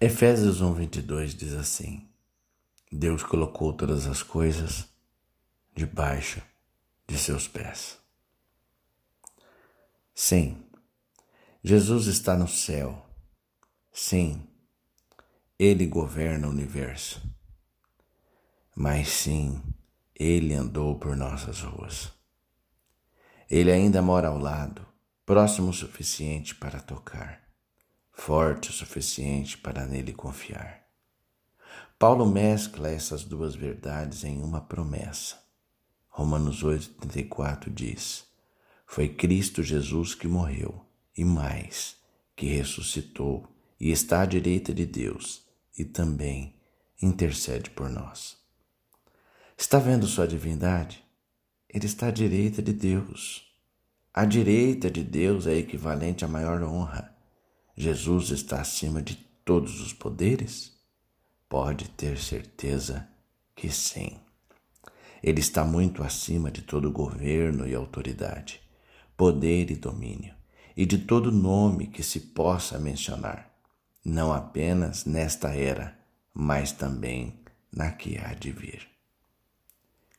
Efésios 1:22 diz assim: Deus colocou todas as coisas debaixo de seus pés. Sim, Jesus está no céu. Sim, ele governa o universo. Mas sim, ele andou por nossas ruas. Ele ainda mora ao lado, próximo o suficiente para tocar forte o suficiente para nele confiar. Paulo mescla essas duas verdades em uma promessa. Romanos 8,34 diz: Foi Cristo Jesus que morreu, e mais, que ressuscitou e está à direita de Deus e também intercede por nós. Está vendo sua divindade? Ele está à direita de Deus. A direita de Deus é equivalente à maior honra Jesus está acima de todos os poderes? Pode ter certeza que sim. Ele está muito acima de todo governo e autoridade, poder e domínio, e de todo nome que se possa mencionar, não apenas nesta era, mas também na que há de vir.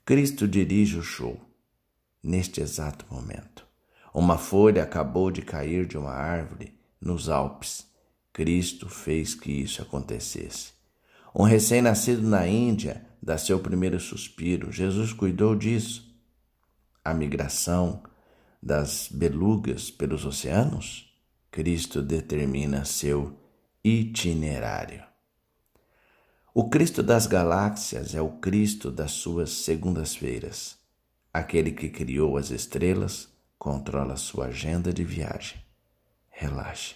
Cristo dirige o show neste exato momento. Uma folha acabou de cair de uma árvore nos Alpes. Cristo fez que isso acontecesse. Um recém-nascido na Índia dá seu primeiro suspiro. Jesus cuidou disso. A migração das belugas pelos oceanos? Cristo determina seu itinerário. O Cristo das galáxias é o Cristo das suas segundas-feiras. Aquele que criou as estrelas controla sua agenda de viagem. Relaxe.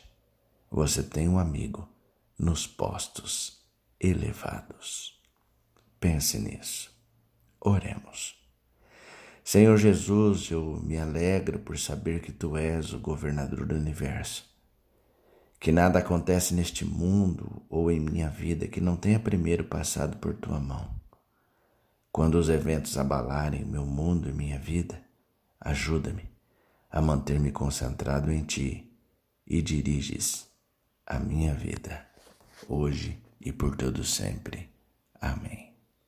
Você tem um amigo nos postos elevados. Pense nisso. Oremos. Senhor Jesus, eu me alegro por saber que tu és o governador do universo. Que nada acontece neste mundo ou em minha vida que não tenha primeiro passado por tua mão. Quando os eventos abalarem meu mundo e minha vida, ajuda-me a manter-me concentrado em ti e diriges a minha vida, hoje e por todo sempre. Amém.